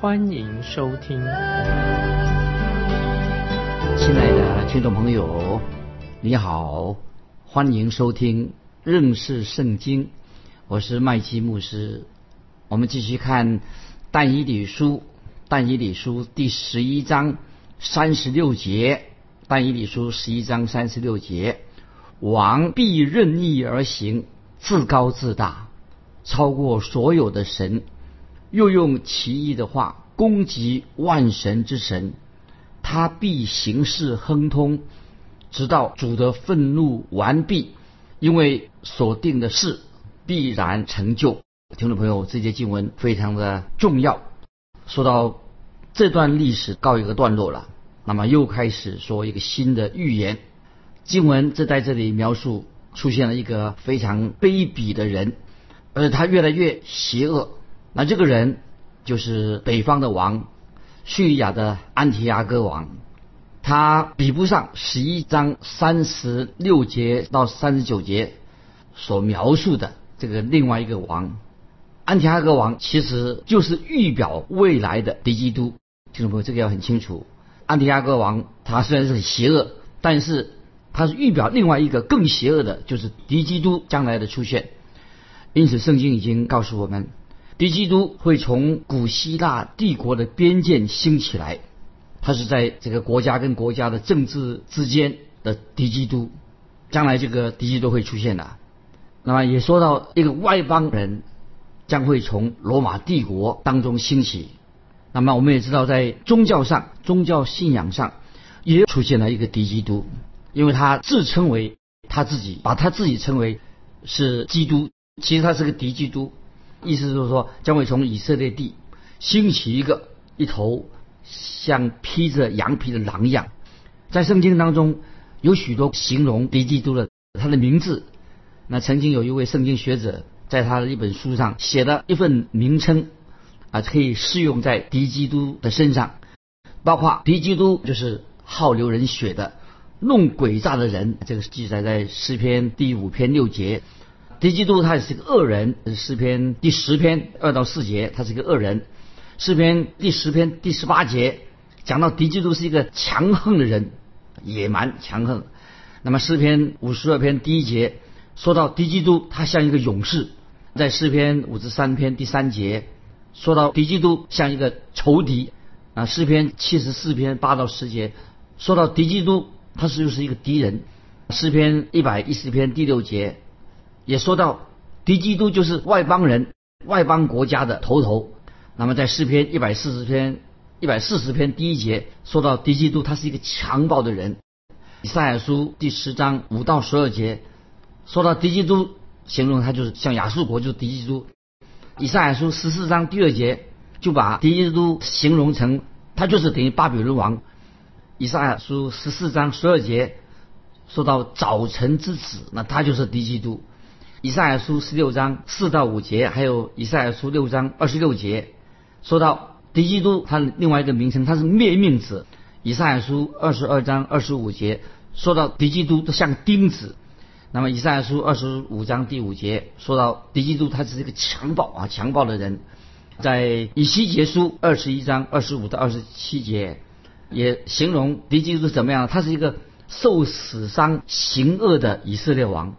欢迎收听。亲爱的听众朋友，你好，欢迎收听认识圣经，我是麦基牧师。我们继续看但以理书，但以理书第十一章三十六节，但以理书十一章三十六节。王必任意而行，自高自大，超过所有的神，又用奇异的话攻击万神之神。他必行事亨通，直到主的愤怒完毕，因为所定的事必然成就。听众朋友，这节经文非常的重要。说到这段历史告一个段落了，那么又开始说一个新的预言。经文这在这里描述出现了一个非常卑鄙的人，而他越来越邪恶。那这个人就是北方的王，叙利亚的安提阿哥王。他比不上十一章三十六节到三十九节所描述的这个另外一个王。安提阿哥王其实就是预表未来的敌基督。听众朋友，这个要很清楚。安提阿哥王他虽然是很邪恶，但是。他是预表另外一个更邪恶的，就是敌基督将来的出现。因此，圣经已经告诉我们，敌基督会从古希腊帝国的边界兴起来，他是在这个国家跟国家的政治之间的敌基督。将来这个敌基督会出现的。那么也说到一个外邦人将会从罗马帝国当中兴起。那么我们也知道，在宗教上、宗教信仰上也出现了一个敌基督。因为他自称为他自己，把他自己称为是基督，其实他是个敌基督，意思就是说将会从以色列地兴起一个一头像披着羊皮的狼一样。在圣经当中有许多形容敌基督的他的名字。那曾经有一位圣经学者在他的一本书上写了一份名称啊，可以适用在敌基督的身上，包括敌基督就是好流人血的。弄诡诈的人，这个记载在诗篇第五篇六节。敌基督他也是个恶人，诗篇第十篇二到四节，他是一个恶人。诗篇第十篇第十八节讲到敌基督是一个强横的人，野蛮强横。那么诗篇五十二篇第一节说到敌基督他像一个勇士，在诗篇五十三篇第三节说到敌基督像一个仇敌。啊，诗篇七十四篇八到十节说到敌基督。他是又是一个敌人，诗篇一百一十篇第六节也说到敌基督就是外邦人、外邦国家的头头。那么在诗篇一百四十篇一百四十篇第一节说到敌基督他是一个强暴的人。以赛亚书第十章五到十二节说到敌基督，形容他就是像亚述国就是敌基督。以赛亚书十四章第二节就把敌基督形容成他就是等于巴比伦王。以赛亚书十四章十二节说到早晨之子，那他就是敌基督。以赛亚书十六章四到五节，还有以赛亚书六章二十六节说到敌基督，他另外一个名称他是灭命子。以赛亚书二十二章二十五节说到敌基督像钉子。那么以赛亚书二十五章第五节说到敌基督他是一个强暴啊强暴的人。在以西结书二十一章二十五到二十七节。也形容敌基督怎么样？他是一个受死伤、行恶的以色列王。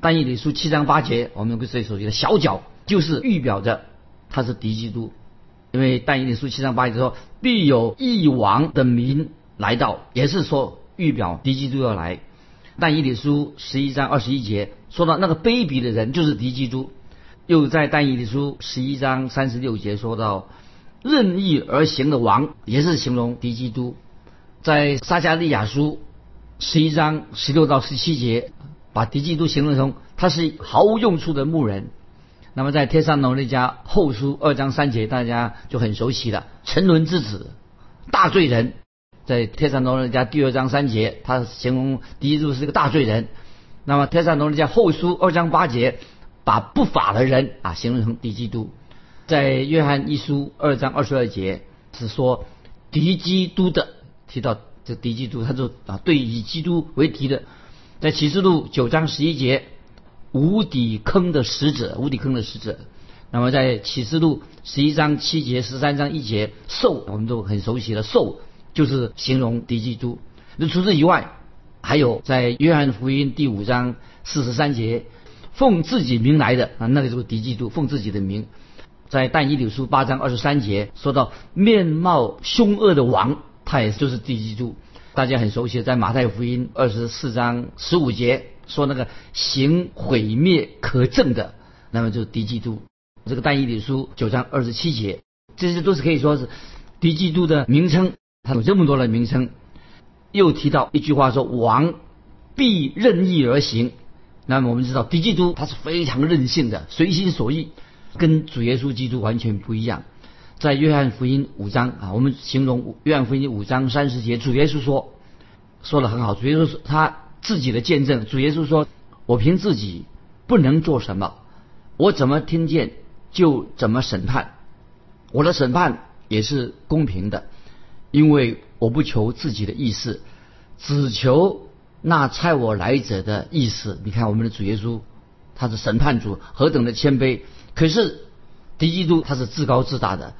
但以理书七章八节，我们最熟悉的小脚，就是预表着他是敌基督。因为但以理书七章八节说必有一王的民来到，也是说预表敌基督要来。但以理书十一章二十一节说到那个卑鄙的人就是敌基督。又在但以理书十一章三十六节说到。任意而行的王，也是形容敌基督。在撒加利亚书十一章十六到十七节，把敌基督形容成他是毫无用处的牧人。那么在天上罗那家后书二章三节，大家就很熟悉了。沉沦之子，大罪人。在《天上龙人家》第二章三节，他形容敌基督是个大罪人。那么《天上龙人家后书》二章八节，把不法的人啊形容成敌基督。在《约翰一书》二章二十二节是说敌基督的，提到这敌基督，他就啊对以基督为敌的。在《启示录》九章十一节，无底坑的使者，无底坑的使者。那么在《启示录》十一章七节、十三章一节，兽我们都很熟悉了，兽就是形容敌基督。那除此以外，还有在《约翰福音》第五章四十三节，奉自己名来的啊，那个就是敌基督，奉自己的名。在《但以理书》八章二十三节说到面貌凶恶的王，他也就是敌基督。大家很熟悉，在《马太福音》二十四章十五节说那个行毁灭可憎的，那么就是敌基督。这个但以理书九章二十七节，这些都是可以说是敌基督的名称。他有这么多的名称，又提到一句话说：“王必任意而行。”那么我们知道敌基督他是非常任性的，随心所欲，跟主耶稣基督完全不一样。在约翰福音五章啊，我们形容约翰福音五章三十节，主耶稣说说的很好。主耶稣他自己的见证，主耶稣说：“我凭自己不能做什么，我怎么听见？”就怎么审判，我的审判也是公平的，因为我不求自己的意思，只求那差我来者的意思。你看我们的主耶稣，他是审判主，何等的谦卑！可是敌基督他是自高自大的，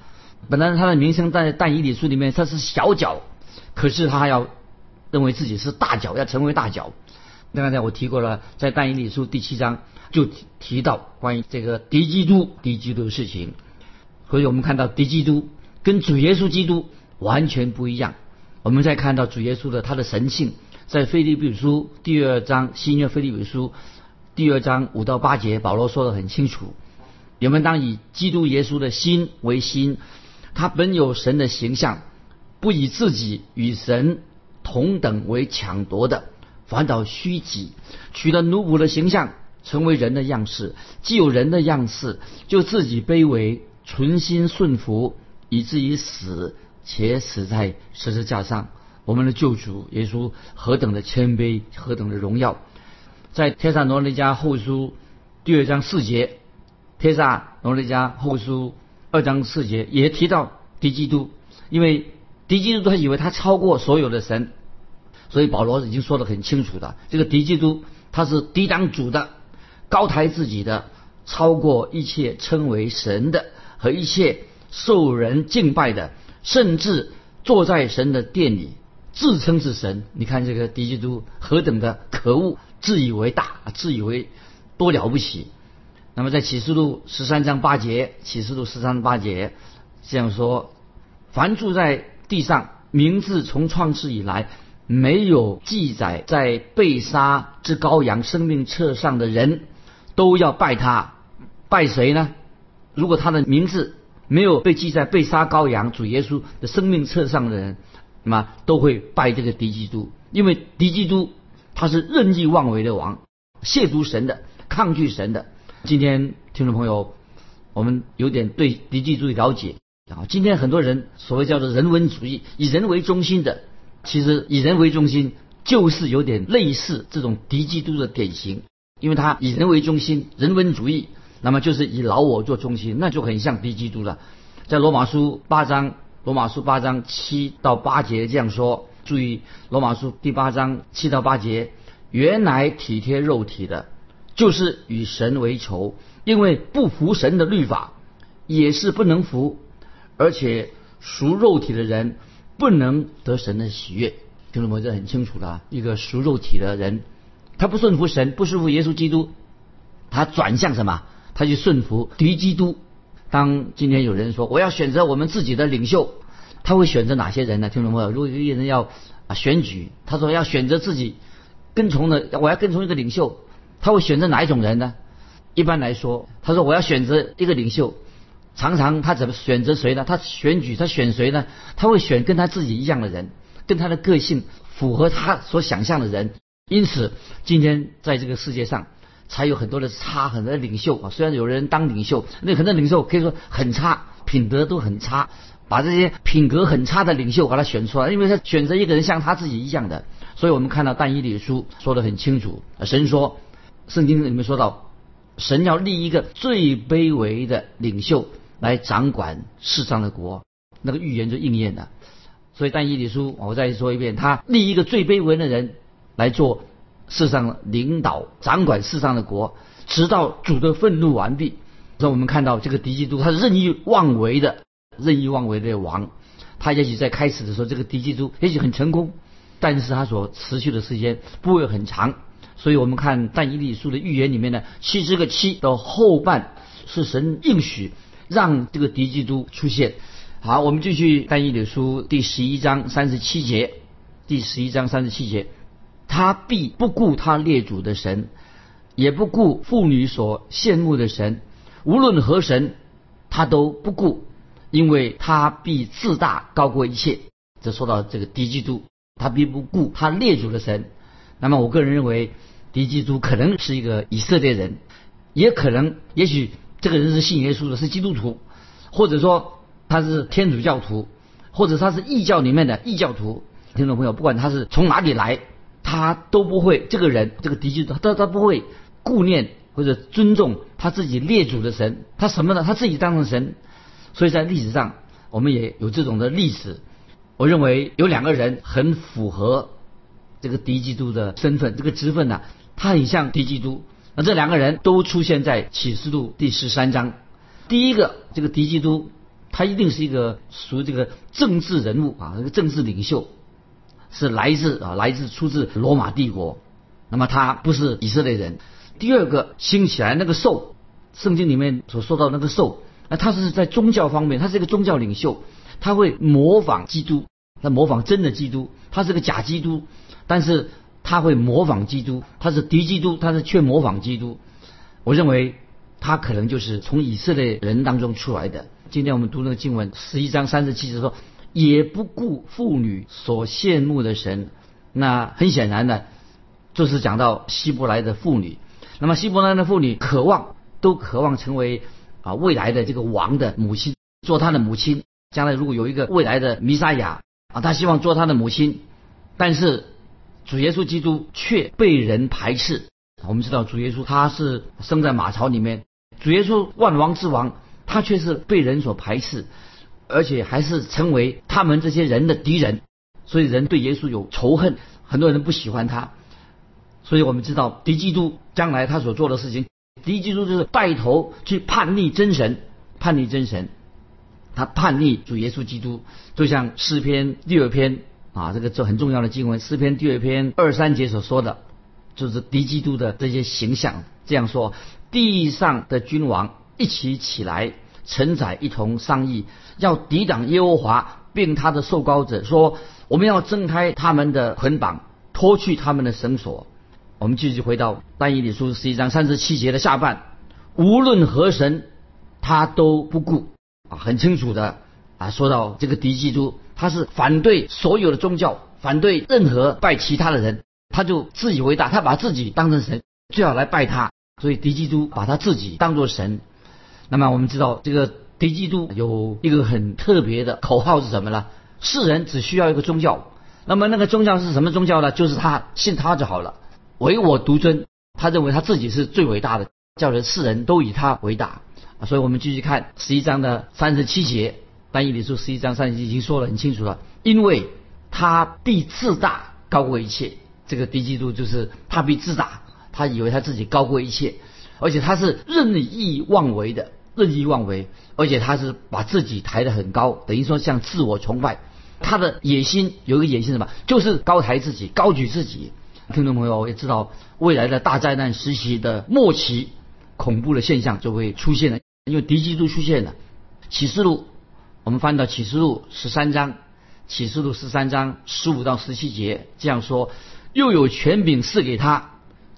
本来他的名声在但以理书里面他是小角，可是他要认为自己是大角，要成为大角。刚才我提过了，在但以理书第七章。就提到关于这个敌基督、敌基督的事情，所以我们看到敌基督跟主耶稣基督完全不一样。我们再看到主耶稣的他的神性，在腓立比书第二章新约腓立比书第二章五到八节，保罗说的很清楚：你们当以基督耶稣的心为心，他本有神的形象，不以自己与神同等为抢夺的，反倒虚己，取了奴仆的形象。成为人的样式，既有人的样式，就自己卑微，存心顺服，以至于死，且死在十字架上。我们的救主耶稣何等的谦卑，何等的荣耀！在《帖撒罗尼迦后书》第二章四节，《帖撒罗尼迦后书》二章四节也提到敌基督，因为敌基督他以为他超过所有的神，所以保罗已经说得很清楚的，这个敌基督他是抵挡主的。高抬自己的，超过一切称为神的和一切受人敬拜的，甚至坐在神的殿里自称是神。你看这个敌基督何等的可恶，自以为大，自以为多了不起。那么在启示录十三章八节，启示录十三章八节这样说：凡住在地上，名字从创世以来没有记载在被杀之羔羊生命册上的人。都要拜他，拜谁呢？如果他的名字没有被记在被杀羔羊主耶稣的生命册上的人，那么都会拜这个敌基督，因为敌基督他是任意妄为的王，亵渎神的，抗拒神的。今天听众朋友，我们有点对敌基督了解啊。今天很多人所谓叫做人文主义，以人为中心的，其实以人为中心就是有点类似这种敌基督的典型。因为他以人为中心，人文主义，那么就是以老我做中心，那就很像敌基督了。在罗马书八章，罗马书八章七到八节这样说。注意，罗马书第八章七到八节，原来体贴肉体的，就是与神为仇，因为不服神的律法，也是不能服，而且属肉体的人不能得神的喜悦。听众朋友，这很清楚的，一个属肉体的人。他不顺服神，不顺服耶稣基督，他转向什么？他去顺服敌基督。当今天有人说我要选择我们自己的领袖，他会选择哪些人呢？听懂没有？如果有人要啊选举，他说要选择自己跟从的，我要跟从一个领袖，他会选择哪一种人呢？一般来说，他说我要选择一个领袖，常常他怎么选择谁呢？他选举他选谁呢？他会选跟他自己一样的人，跟他的个性符合他所想象的人。因此，今天在这个世界上，才有很多的差，很多的领袖啊。虽然有人当领袖，那很多领袖可以说很差，品德都很差，把这些品格很差的领袖把他选出来，因为他选择一个人像他自己一样的。所以我们看到但以理书说的很清楚，神说，圣经里面说到，神要立一个最卑微的领袖来掌管世上的国，那个预言就应验了。所以但以理书，我再说一遍，他立一个最卑微的人来做世上领导、掌管世上的国，直到主的愤怒完毕。所以我们看到这个敌基督，他任意妄为的、任意妄为的王。他也许在开始的时候，这个敌基督也许很成功。但是他所持续的时间不会很长，所以我们看但以理书的预言里面呢，七十个七的后半是神应许让这个敌基督出现。好，我们继续但以理书第十一章三十七节，第十一章三十七节，他必不顾他列祖的神，也不顾妇女所羡慕的神，无论何神，他都不顾，因为他必自大高过一切。这说到这个敌基督。他并不顾他列祖的神，那么我个人认为，敌基督可能是一个以色列人，也可能，也许这个人是信耶稣的，是基督徒，或者说他是天主教徒，或者他是异教里面的异教徒。听众朋友，不管他是从哪里来，他都不会这个人，这个敌基督，他他不会顾念或者尊重他自己列祖的神，他什么呢？他自己当成神。所以在历史上，我们也有这种的历史。我认为有两个人很符合这个敌基督的身份，这个职分呢，他很像敌基督。那这两个人都出现在启示录第十三章。第一个，这个敌基督，他一定是一个属于这个政治人物啊，这个政治领袖，是来自啊，来自出自罗马帝国。那么他不是以色列人。第二个兴起来那个兽，圣经里面所说到那个兽，那他是在宗教方面，他是一个宗教领袖。他会模仿基督，他模仿真的基督，他是个假基督，但是他会模仿基督，他是敌基督，他是却模仿基督。我认为他可能就是从以色列人当中出来的。今天我们读那个经文十一章三十七节说，也不顾妇女所羡慕的神。那很显然的，就是讲到希伯来的妇女。那么希伯来的妇女渴望，都渴望成为啊未来的这个王的母亲，做他的母亲。将来如果有一个未来的弥撒亚啊，他希望做他的母亲，但是主耶稣基督却被人排斥。我们知道主耶稣他是生在马槽里面，主耶稣万王之王，他却是被人所排斥，而且还是成为他们这些人的敌人。所以人对耶稣有仇恨，很多人不喜欢他。所以我们知道敌基督将来他所做的事情，敌基督就是带头去叛逆真神，叛逆真神。他叛逆主耶稣基督，就像诗篇第二篇啊，这个这很重要的经文，诗篇第二篇二三节所说的，就是敌基督的这些形象。这样说，地上的君王一起起来，承载一同商议，要抵挡耶和华，并他的受膏者，说我们要挣开他们的捆绑，脱去他们的绳索。我们继续回到但以理书十一章三十七节的下半，无论何神，他都不顾。啊，很清楚的啊，说到这个敌基督，他是反对所有的宗教，反对任何拜其他的人，他就自以为大，他把自己当成神，最好来拜他。所以敌基督把他自己当作神。那么我们知道，这个敌基督有一个很特别的口号是什么呢？世人只需要一个宗教，那么那个宗教是什么宗教呢？就是他信他就好了，唯我独尊。他认为他自己是最伟大的，叫人世人都以他为大。所以我们继续看十一章的三十七节，但以理书十一章三十七已经说得很清楚了，因为他必自大高过一切，这个敌基督就是他必自大，他以为他自己高过一切，而且他是任意妄为的，任意妄为，而且他是把自己抬得很高，等于说像自我崇拜，他的野心有一个野心什么，就是高抬自己，高举自己。听众朋友也知道，未来的大灾难时期的末期，恐怖的现象就会出现了。因为敌基督出现了，启示录，我们翻到启示录十三章，启示录十三章十五到十七节这样说：又有权柄赐给他，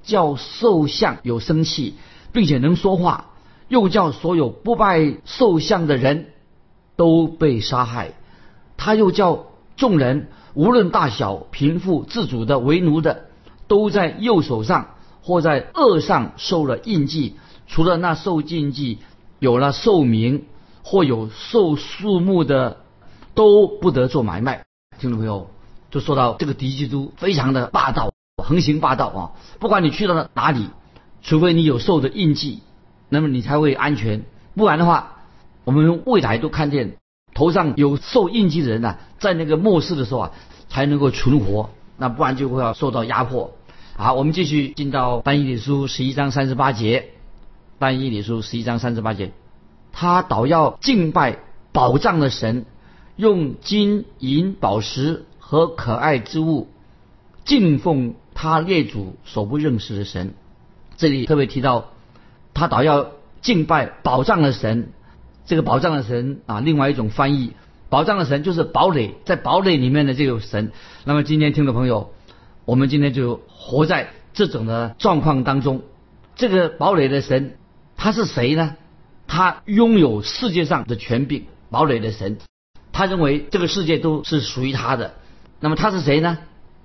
叫兽像有生气，并且能说话；又叫所有不拜兽像的人都被杀害。他又叫众人无论大小、贫富、自主的、为奴的，都在右手上或在额上受了印记，除了那受印记。有了寿名或有受树木的都不得做买卖。听众朋友，就说到这个敌基督非常的霸道，横行霸道啊！不管你去到了哪里，除非你有兽的印记，那么你才会安全。不然的话，我们未来都看见头上有兽印记的人呢，在那个末世的时候啊，才能够存活。那不然就会要受到压迫。好，我们继续进到但以理书十一章三十八节。但以理书十一章三十八节，他倒要敬拜宝藏的神，用金银宝石和可爱之物敬奉他列祖所不认识的神。这里特别提到，他倒要敬拜宝藏的神。这个宝藏的神啊，另外一种翻译，宝藏的神就是堡垒，在堡垒里面的这个神。那么今天听众朋友，我们今天就活在这种的状况当中。这个堡垒的神。他是谁呢？他拥有世界上的权柄，堡垒的神。他认为这个世界都是属于他的。那么他是谁呢？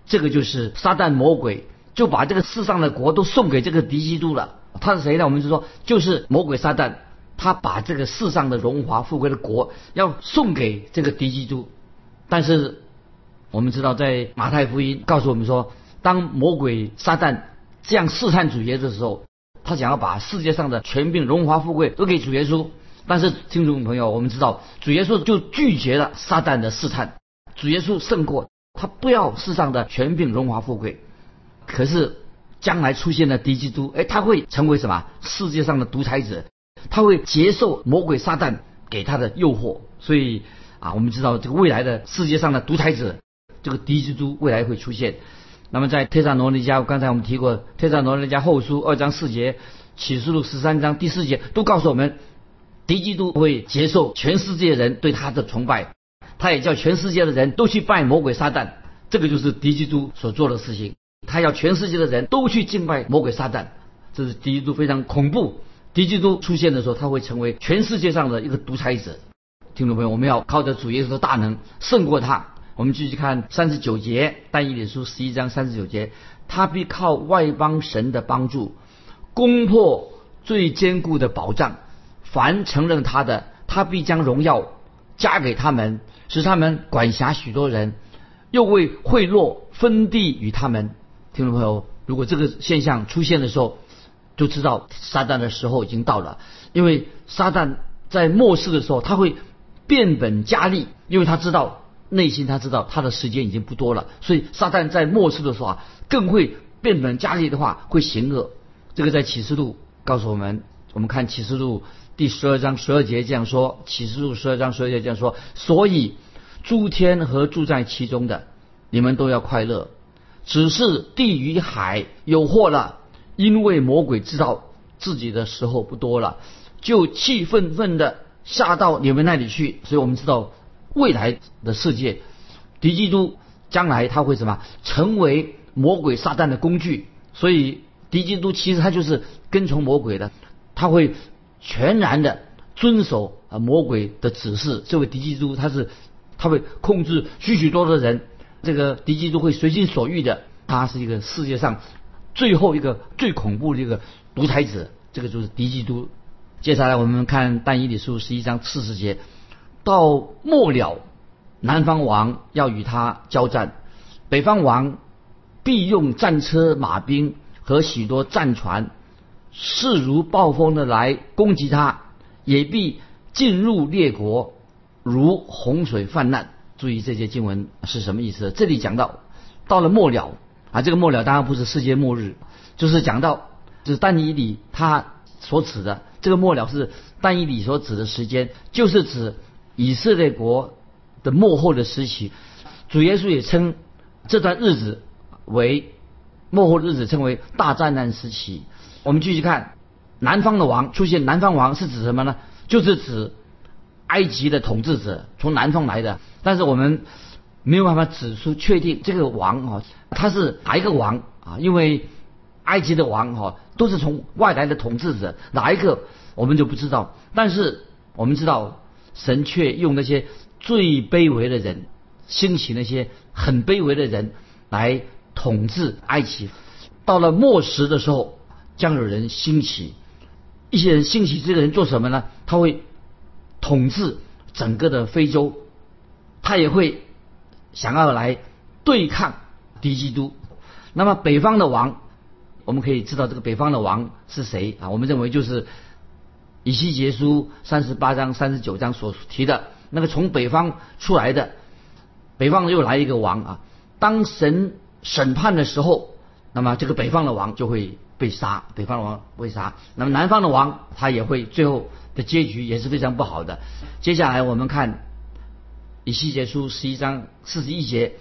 这个就是撒旦魔鬼，就把这个世上的国都送给这个敌基督了。他是谁呢？我们就说就是魔鬼撒旦，他把这个世上的荣华富贵的国要送给这个敌基督。但是我们知道，在马太福音告诉我们说，当魔鬼撒旦这样试探主耶稣的时候。他想要把世界上的权柄、荣华富贵都给主耶稣，但是听众朋友，我们知道主耶稣就拒绝了撒旦的试探，主耶稣胜过他，不要世上的权柄、荣华富贵。可是将来出现的敌基督，哎，他会成为什么？世界上的独裁者，他会接受魔鬼撒旦给他的诱惑。所以啊，我们知道这个未来的世界上的独裁者，这个敌基督未来会出现。那么在《特萨罗尼迦》，刚才我们提过，《特萨罗尼迦后书》二章四节，《启示录》十三章第四节，都告诉我们，敌基督会接受全世界人对他的崇拜，他也叫全世界的人都去拜魔鬼撒旦，这个就是敌基督所做的事情。他要全世界的人都去敬拜魔鬼撒旦，这是敌基督非常恐怖。敌基督出现的时候，他会成为全世界上的一个独裁者。听众朋友，我们要靠着主耶稣的大能胜过他。我们继续看三十九节，但以理书十一章三十九节，他必靠外邦神的帮助，攻破最坚固的保障。凡承认他的，他必将荣耀加给他们，使他们管辖许多人，又为贿赂分地与他们。听众朋友，如果这个现象出现的时候，就知道撒旦的时候已经到了，因为撒旦在末世的时候，他会变本加厉，因为他知道。内心他知道他的时间已经不多了，所以撒旦在末世的时候啊，更会变本加厉的话会行恶。这个在启示录告诉我们，我们看启示录第十二章十二节这样说：启示录十二章十二节这样说，所以诸天和住在其中的，你们都要快乐。只是地与海有祸了，因为魔鬼知道自己的时候不多了，就气愤愤的下到你们那里去。所以我们知道。未来的世界，敌基督将来他会什么？成为魔鬼撒旦的工具。所以敌基督其实他就是跟从魔鬼的，他会全然的遵守啊魔鬼的指示。这位敌基督他是他会控制许许多多的人，这个敌基督会随心所欲的。他是一个世界上最后一个最恐怖的一个独裁者。这个就是敌基督。接下来我们看但以理书十一章四十节。到末了，南方王要与他交战，北方王必用战车、马兵和许多战船，势如暴风的来攻击他，也必进入列国，如洪水泛滥。注意这些经文是什么意思？这里讲到到了末了啊，这个末了当然不是世界末日，就是讲到就是但以理他所指的这个末了是但以理所指的时间，就是指。以色列国的幕后的时期，主耶稣也称这段日子为幕后日子，称为大灾难时期。我们继续看，南方的王出现，南方王是指什么呢？就是指埃及的统治者从南方来的，但是我们没有办法指出确定这个王啊，他是哪一个王啊？因为埃及的王哈都是从外来的统治者，哪一个我们就不知道。但是我们知道。神却用那些最卑微的人，兴起那些很卑微的人来统治埃及。到了末时的时候，将有人兴起，一些人兴起，这个人做什么呢？他会统治整个的非洲，他也会想要来对抗敌基督。那么北方的王，我们可以知道这个北方的王是谁啊？我们认为就是以西结书三十八章、三十九章所提的那个从北方出来的，北方又来一个王啊。当神审判的时候，那么这个北方的王就会被杀，北方的王被杀。那么南方的王他也会最后的结局也是非常不好的。接下来我们看以西结书十一章四十一节，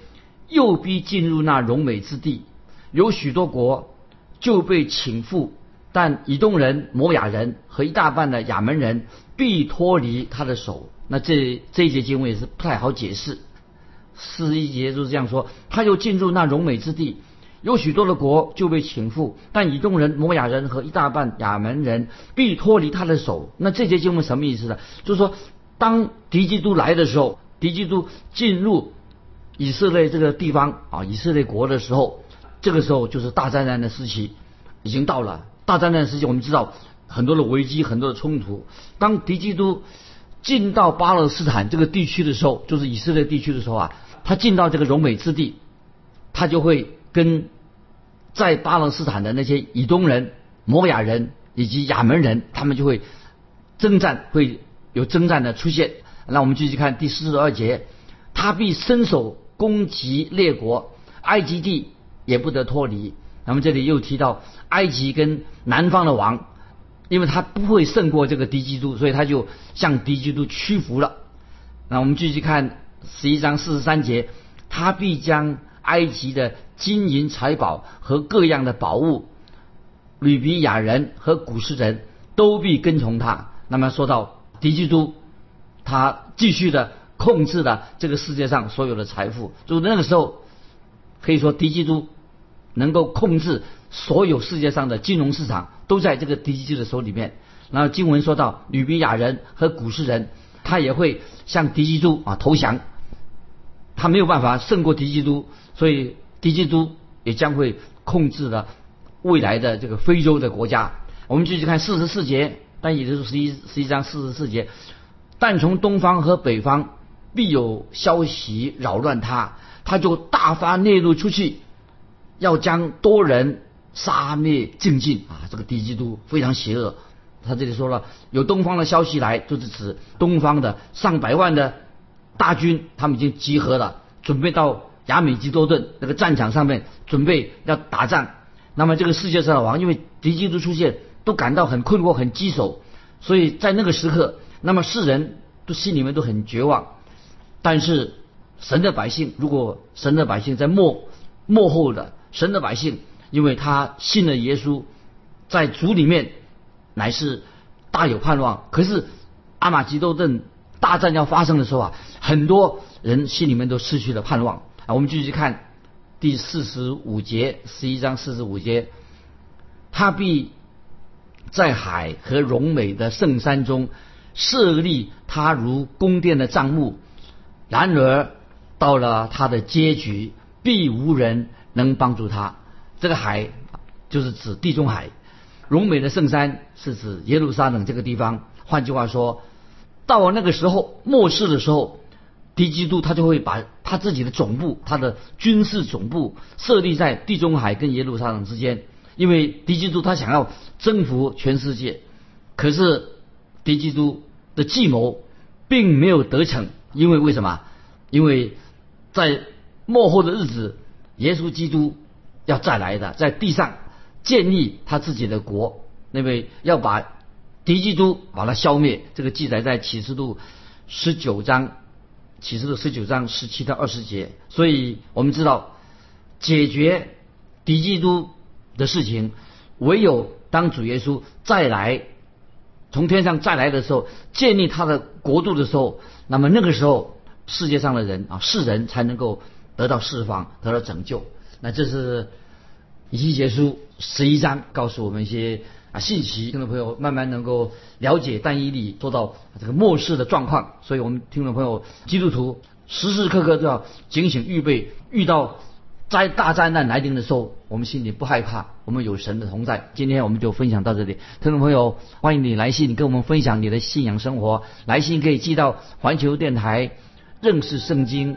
又逼进入那荣美之地。有许多国就被请赴，但以东人、摩亚人和一大半的亚门人必脱离他的手。那这这一节经文也是不太好解释。四一节就是这样说：他又进入那荣美之地，有许多的国就被请赴，但以东人、摩亚人和一大半亚门人必脱离他的手。那这节经文什么意思呢？就是说，当敌基督来的时候，敌基督进入以色列这个地方啊，以色列国的时候。这个时候就是大灾难的时期已经到了。大灾难的时期，我们知道很多的危机，很多的冲突。当敌基督进到巴勒斯坦这个地区的时候，就是以色列地区的时候啊，他进到这个荣美之地，他就会跟在巴勒斯坦的那些以东人、摩亚人以及亚门人，他们就会征战，会有征战的出现。那我们继续看第四十二节，他必伸手攻击列国，埃及地。也不得脱离。那么这里又提到埃及跟南方的王，因为他不会胜过这个敌基督，所以他就向敌基督屈服了。那我们继续看十一章四十三节，他必将埃及的金银财宝和各样的宝物，吕比亚人和古斯人都必跟从他。那么说到敌基督，他继续的控制了这个世界上所有的财富，就那个时候。可以说，敌基督能够控制所有世界上的金融市场，都在这个敌基督的手里面。然后经文说到，吕比亚人和古斯人，他也会向敌基督啊投降，他没有办法胜过敌基督，所以敌基督也将会控制了未来的这个非洲的国家。我们继续看四十四节，但也就是十一十一章四十四节，但从东方和北方必有消息扰乱他。他就大发内怒出去，要将多人杀灭尽尽啊！这个敌基督非常邪恶。他这里说了，有东方的消息来，就是指东方的上百万的大军，他们已经集合了，准备到亚美基多顿那个战场上面，准备要打仗。那么这个世界上的王，因为敌基督出现，都感到很困惑、很棘手，所以在那个时刻，那么世人都心里面都很绝望。但是。神的百姓，如果神的百姓在幕幕后的神的百姓，因为他信了耶稣，在主里面乃是大有盼望。可是阿玛吉多顿大战要发生的时候啊，很多人心里面都失去了盼望啊。我们继续看第四十五节，十一章四十五节，他必在海和荣美的圣山中设立他如宫殿的帐幕，然而。到了他的结局，必无人能帮助他。这个海就是指地中海，荣美的圣山是指耶路撒冷这个地方。换句话说，到了那个时候末世的时候，敌基督他就会把他自己的总部、他的军事总部设立在地中海跟耶路撒冷之间，因为敌基督他想要征服全世界。可是敌基督的计谋并没有得逞，因为为什么？因为在末后的日子，耶稣基督要再来的，在地上建立他自己的国，那位要把敌基督把他消灭。这个记载在启示录十九章，启示录十九章十七到二十节。所以我们知道，解决敌基督的事情，唯有当主耶稣再来，从天上再来的时候，建立他的国度的时候，那么那个时候。世界上的人啊，世人才能够得到释放，得到拯救。那这是以西结书十一章告诉我们一些啊信息，听众朋友慢慢能够了解但以理做到这个末世的状况。所以我们听众朋友基督徒时时刻刻都要警醒预备，遇到灾大灾难来临的时候，我们心里不害怕，我们有神的同在。今天我们就分享到这里，听众朋友欢迎你来信跟我们分享你的信仰生活，来信可以寄到环球电台。认识圣经